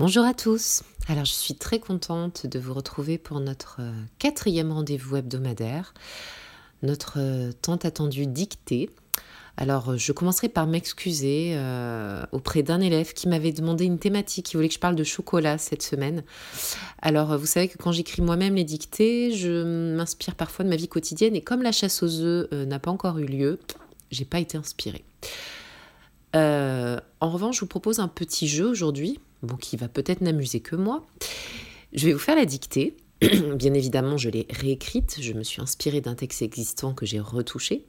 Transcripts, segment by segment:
Bonjour à tous. Alors je suis très contente de vous retrouver pour notre euh, quatrième rendez-vous hebdomadaire, notre euh, tant attendue dictée. Alors je commencerai par m'excuser euh, auprès d'un élève qui m'avait demandé une thématique, il voulait que je parle de chocolat cette semaine. Alors vous savez que quand j'écris moi-même les dictées, je m'inspire parfois de ma vie quotidienne et comme la chasse aux œufs n'a pas encore eu lieu, j'ai pas été inspirée. en revanche, je vous propose un petit jeu aujourd'hui qui va peut-être n'amuser que moi. Je vais vous faire la dictée. Bien évidemment, je l'ai réécrite, je me suis inspirée d'un texte existant que j'ai retouché,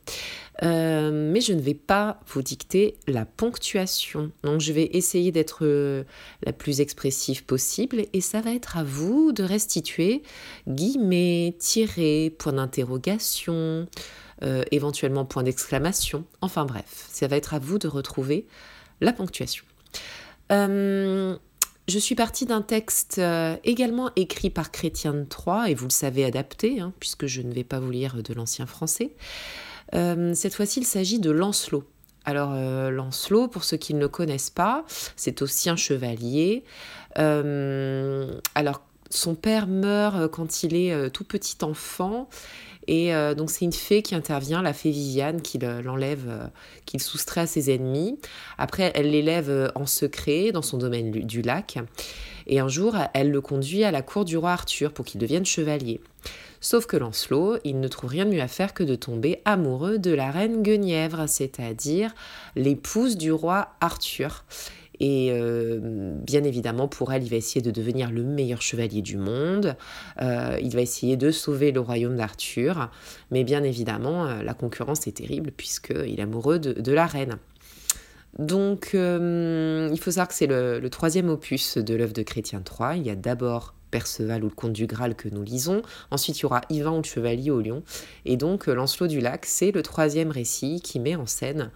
euh, mais je ne vais pas vous dicter la ponctuation. Donc, je vais essayer d'être euh, la plus expressive possible et ça va être à vous de restituer guillemets, tirés, points d'interrogation, euh, éventuellement point d'exclamation. Enfin bref, ça va être à vous de retrouver la ponctuation. Euh, je suis partie d'un texte euh, également écrit par Chrétien de Troyes, et vous le savez adapté, hein, puisque je ne vais pas vous lire de l'ancien français. Euh, cette fois-ci, il s'agit de Lancelot. Alors, Lancelot, pour ceux qui ne le connaissent pas, c'est aussi un chevalier. alors, son père meurt quand il est tout petit enfant. Et euh, donc c'est une fée qui intervient, la fée Viviane, qui l'enlève, euh, qui soustrait à ses ennemis. Après, elle l'élève euh, en secret dans son domaine du lac. Et un jour, elle le conduit à la cour du roi Arthur pour qu'il devienne chevalier. Sauf que Lancelot, il ne trouve rien mieux à faire que de tomber amoureux de la reine Guenièvre, c'est-à-dire l'épouse du roi Arthur. Et euh, bien évidemment, pour elle, il va essayer de devenir le meilleur chevalier du monde. Euh, il va essayer de sauver le royaume d'Arthur. Mais bien évidemment, euh, la concurrence est terrible puisqu'il est amoureux de, la reine. Donc, il faut savoir que c'est le, troisième opus de l'œuvre de Chrétien III. Il y a d'abord Perceval ou le Comte du Graal que nous lisons. Ensuite, il y aura Ivan ou le Chevalier au Lion. Et donc, Lancelot du Lac, c'est le troisième récit qui met en scène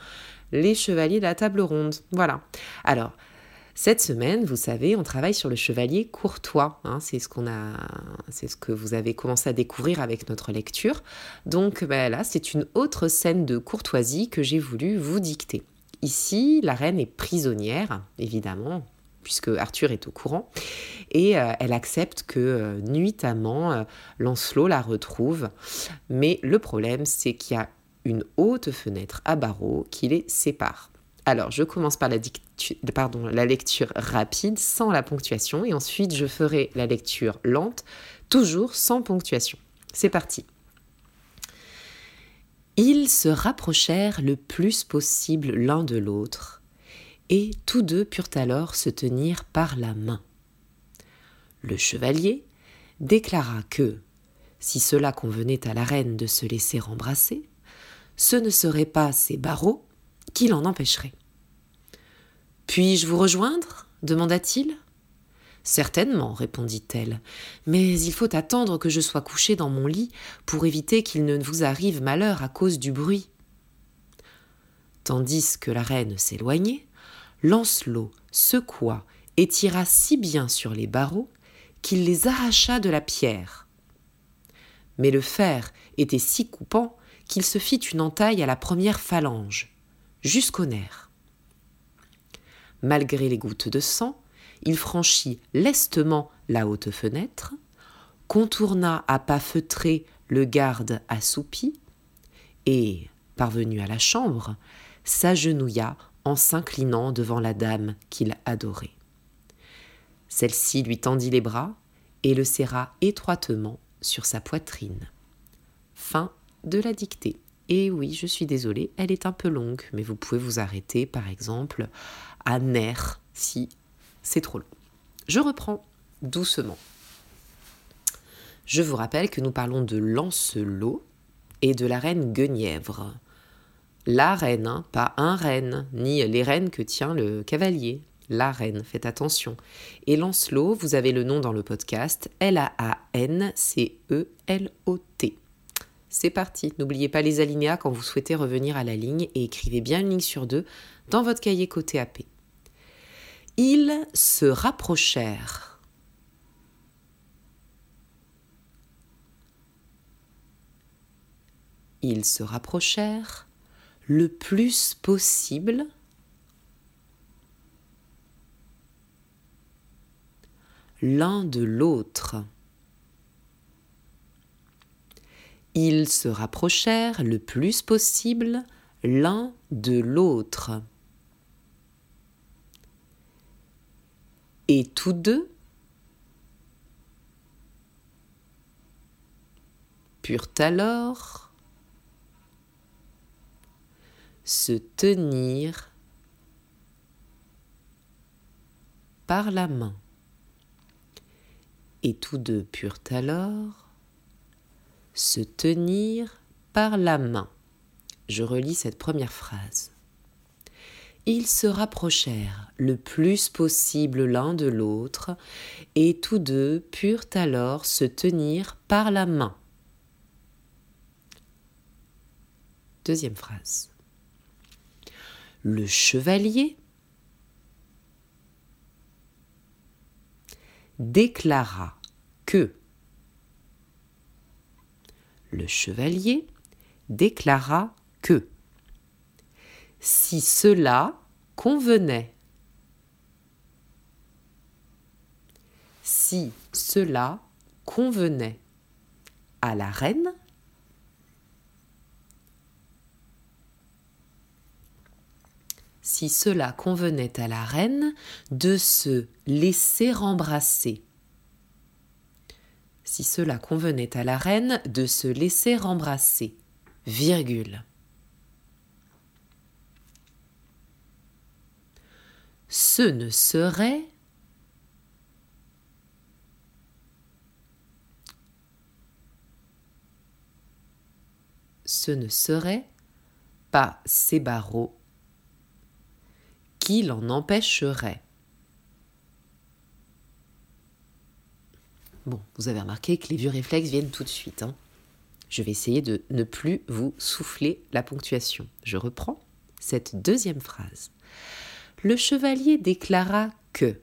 les chevaliers de la table ronde. Voilà. Alors, cette semaine, vous savez, on travaille sur le chevalier courtois. Hein. c'est ce qu'on a, c'est ce que vous avez commencé à découvrir avec notre lecture. Donc ben là, c'est une autre scène de courtoisie que j'ai voulu vous dicter. Ici, la reine est prisonnière, évidemment, puisque Arthur est au courant, et euh, elle accepte que euh, nuitamment euh, Lancelot la retrouve. Mais le problème, c'est qu'il y a une haute fenêtre à barreaux qui les sépare. Alors, je commence par la, la lecture rapide, sans la ponctuation, et ensuite je ferai la lecture lente, toujours sans ponctuation. C'est parti. Ils se rapprochèrent le plus possible l'un de l'autre, et tous deux purent alors se tenir par la main. Le chevalier déclara que, si cela convenait à la reine de se laisser embrasser, ce ne seraient pas ces barreaux qui l'en empêcheraient. Puis-je vous rejoindre? demanda-t-il. Certainement, répondit-elle, mais il faut attendre que je sois couché dans mon lit pour éviter qu'il ne vous arrive malheur à cause du bruit. Tandis que la reine s'éloignait, Lancelot secoua et tira si bien sur les barreaux qu'il les arracha de la pierre. Mais le fer était si coupant qu'il se fit une entaille à la première phalange, jusqu'au nerf. Malgré les gouttes de sang, il franchit lestement la haute fenêtre, contourna à pas feutrés le garde assoupi, et, parvenu à la chambre, s'agenouilla en s'inclinant devant la dame qu'il adorait. Celle-ci lui tendit les bras et le serra étroitement sur sa poitrine. Fin de la dictée. Et oui, je suis désolée, elle est un peu longue, mais vous pouvez vous arrêter par exemple à nerf si c'est trop long. Je reprends doucement. Je vous rappelle que nous parlons de Lancelot et de la reine Guenièvre. La reine, hein, pas un reine, ni les reines que tient le cavalier. La reine, faites attention. Et Lancelot, vous avez le nom dans le podcast, L-A-A-N-C-E-L-O-T. C'est parti, n'oubliez pas les alinéas quand vous souhaitez revenir à la ligne et écrivez bien une ligne sur deux dans votre cahier côté AP. Ils se rapprochèrent. Ils se rapprochèrent le plus possible l'un de l'autre. Ils se rapprochèrent le plus possible l'un de l'autre. Et tous deux purent alors se tenir par la main. Et tous deux purent alors se tenir par la main. Je relis cette première phrase. Ils se rapprochèrent le plus possible l'un de l'autre, et tous deux purent alors se tenir par la main. Deuxième phrase. Le chevalier déclara que le chevalier déclara que si cela convenait, si cela convenait à la reine, si cela convenait à la reine de se laisser embrasser. Si cela convenait à la reine de se laisser embrasser. Virgule. Ce ne serait ce ne serait pas ces barreaux qui l'en empêcherait Bon, vous avez remarqué que les vieux réflexes viennent tout de suite. Hein. Je vais essayer de ne plus vous souffler la ponctuation. Je reprends cette deuxième phrase. Le chevalier déclara que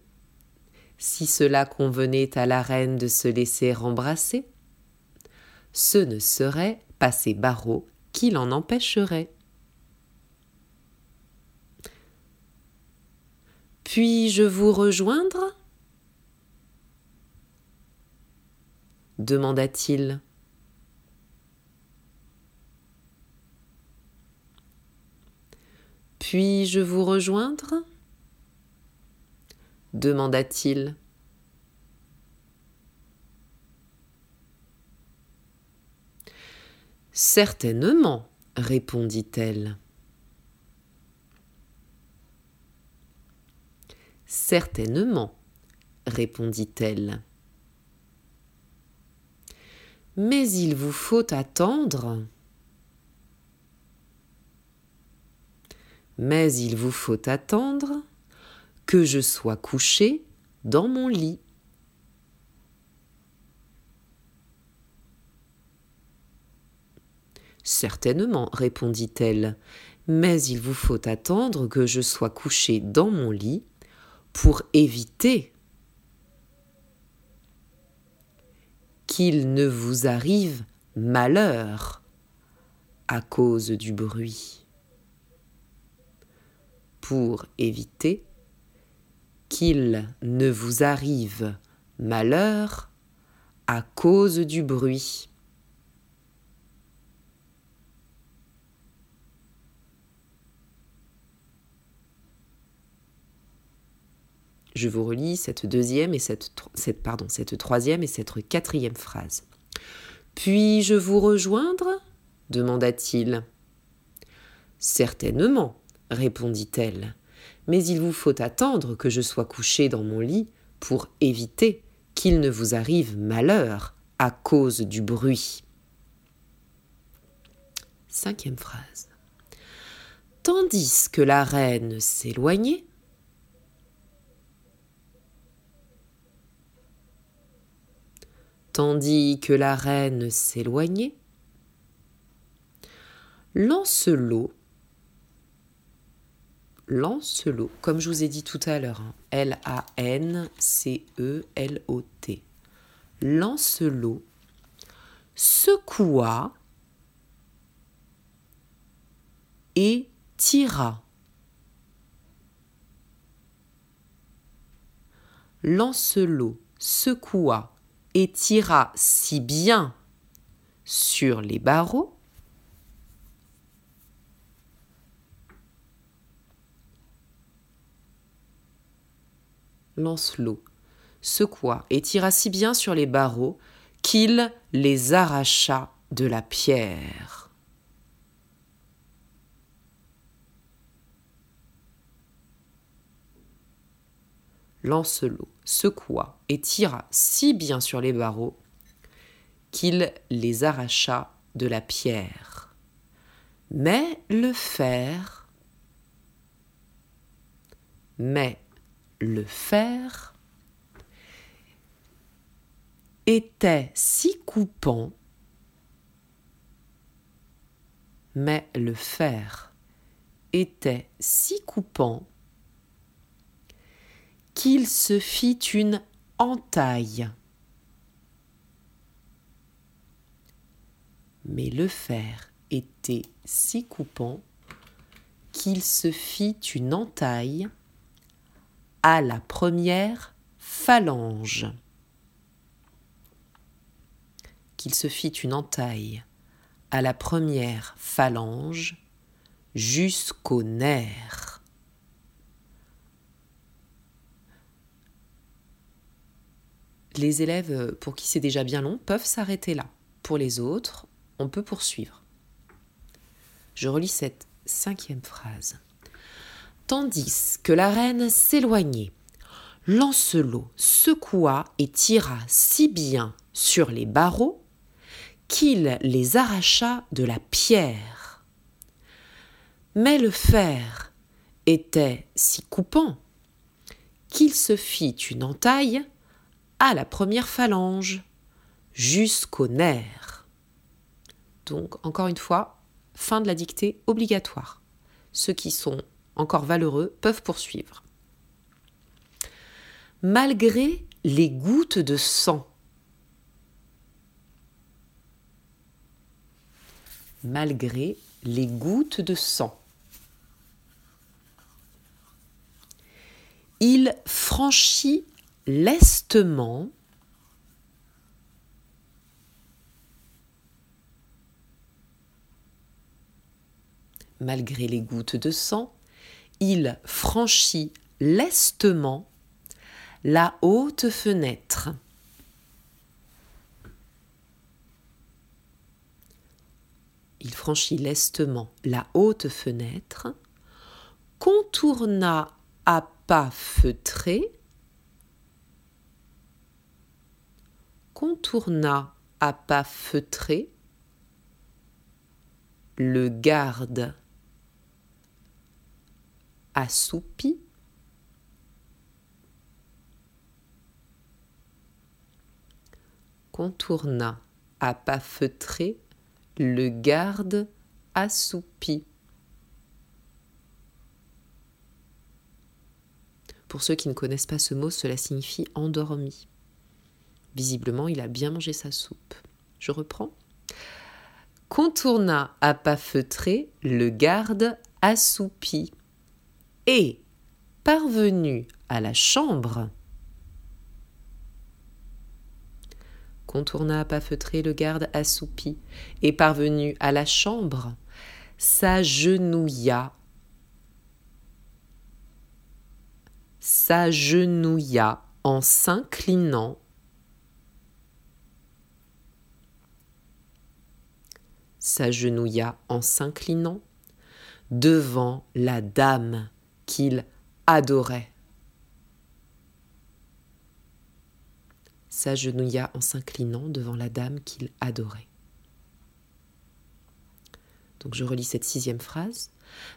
si cela convenait à la reine de se laisser embrasser, ce ne serait pas ses barreaux qui l'en empêcheraient. Puis-je vous rejoindre? Demanda-t-il. Puis-je vous rejoindre? demanda-t-il. Certainement, répondit-elle. Certainement, répondit-elle. Mais il vous faut attendre. Mais il vous faut attendre que je sois couché dans mon lit. Certainement, répondit-elle, mais il vous faut attendre que je sois couché dans mon lit pour éviter qu'il ne vous arrive malheur à cause du bruit. Pour éviter qu'il ne vous arrive malheur à cause du bruit. Je vous relis cette deuxième et cette, cette, cette troisième et cette quatrième phrase. Puis-je vous rejoindre? demanda-t-il. Certainement, répondit-elle, mais il vous faut attendre que je sois couché dans mon lit pour éviter qu'il ne vous arrive malheur à cause du bruit. Cinquième phrase. Tandis que la reine s'éloignait, tandis que la reine s'éloignait. Lancelot, Lancelot, comme je vous ai dit tout à l'heure, hein, L-A-N-C-E-L-O-T, Lancelot secoua et tira. Lancelot secoua et tira si bien sur les barreaux Lancelot secoua et tira si bien sur les barreaux qu'il les arracha de la pierre. Lancelot secoua et tira si bien sur les barreaux qu'il les arracha de la pierre. Mais le fer, mais le fer était si coupant, mais le fer était si coupant qu'il se fit une entaille. Mais le fer était si coupant qu'il se fit une entaille à la première phalange. Qu'il se fit une entaille à la première phalange jusqu'au nerf. Les élèves pour qui c'est déjà bien long peuvent s'arrêter là. Pour les autres, on peut poursuivre. Je relis cette cinquième phrase. Tandis que la reine s'éloignait, Lancelot secoua et tira si bien sur les barreaux qu'il les arracha de la pierre. Mais le fer était si coupant qu'il se fit une entaille la première phalange, jusqu'au nerf. Donc, encore une fois, fin de la dictée obligatoire. Ceux qui sont encore valeureux peuvent poursuivre. Malgré les gouttes de sang, malgré les gouttes de sang, il franchit lestement malgré les gouttes de sang, il franchit lestement la haute fenêtre. Il franchit lestement la haute fenêtre, contourna à pas feutrés, contourna à pas feutrés le garde assoupi, contourna à pas feutrés le garde assoupi. Pour ceux qui ne connaissent pas ce mot, cela signifie endormi. Visiblement, il a bien mangé sa soupe. Je reprends. Contourna à pas feutrés le garde assoupi et, parvenu à la chambre, contourna à pas feutré le garde assoupi, et parvenu à la chambre, s'agenouilla, s'agenouilla en s'inclinant s'agenouilla en s'inclinant devant la dame qu'il adorait. S'agenouilla en s'inclinant devant la dame qu'il adorait. Donc je relis cette sixième phrase.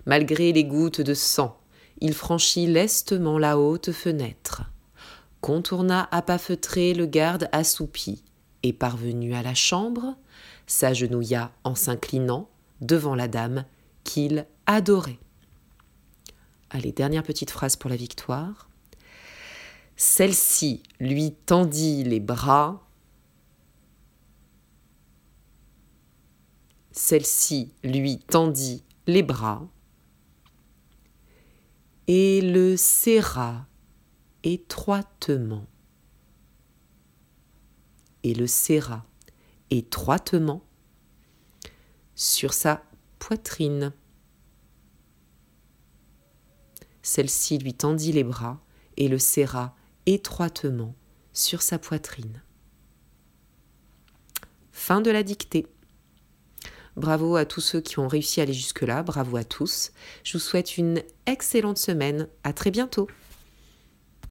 Malgré les gouttes de sang, il franchit lestement la haute fenêtre, contourna à pas feutrés le garde assoupi, et parvenu à la chambre, s'agenouilla en s'inclinant devant la dame qu'il adorait. Allez, dernière petite phrase pour la victoire. Celle-ci lui tendit les bras. Celle-ci lui tendit les bras et le serra étroitement. et le serra étroitement sur sa poitrine. Celle-ci lui tendit les bras et le serra étroitement sur sa poitrine. Fin de la dictée. Bravo à tous ceux qui ont réussi à aller jusque-là, bravo à tous. Je vous souhaite une excellente semaine, à très bientôt.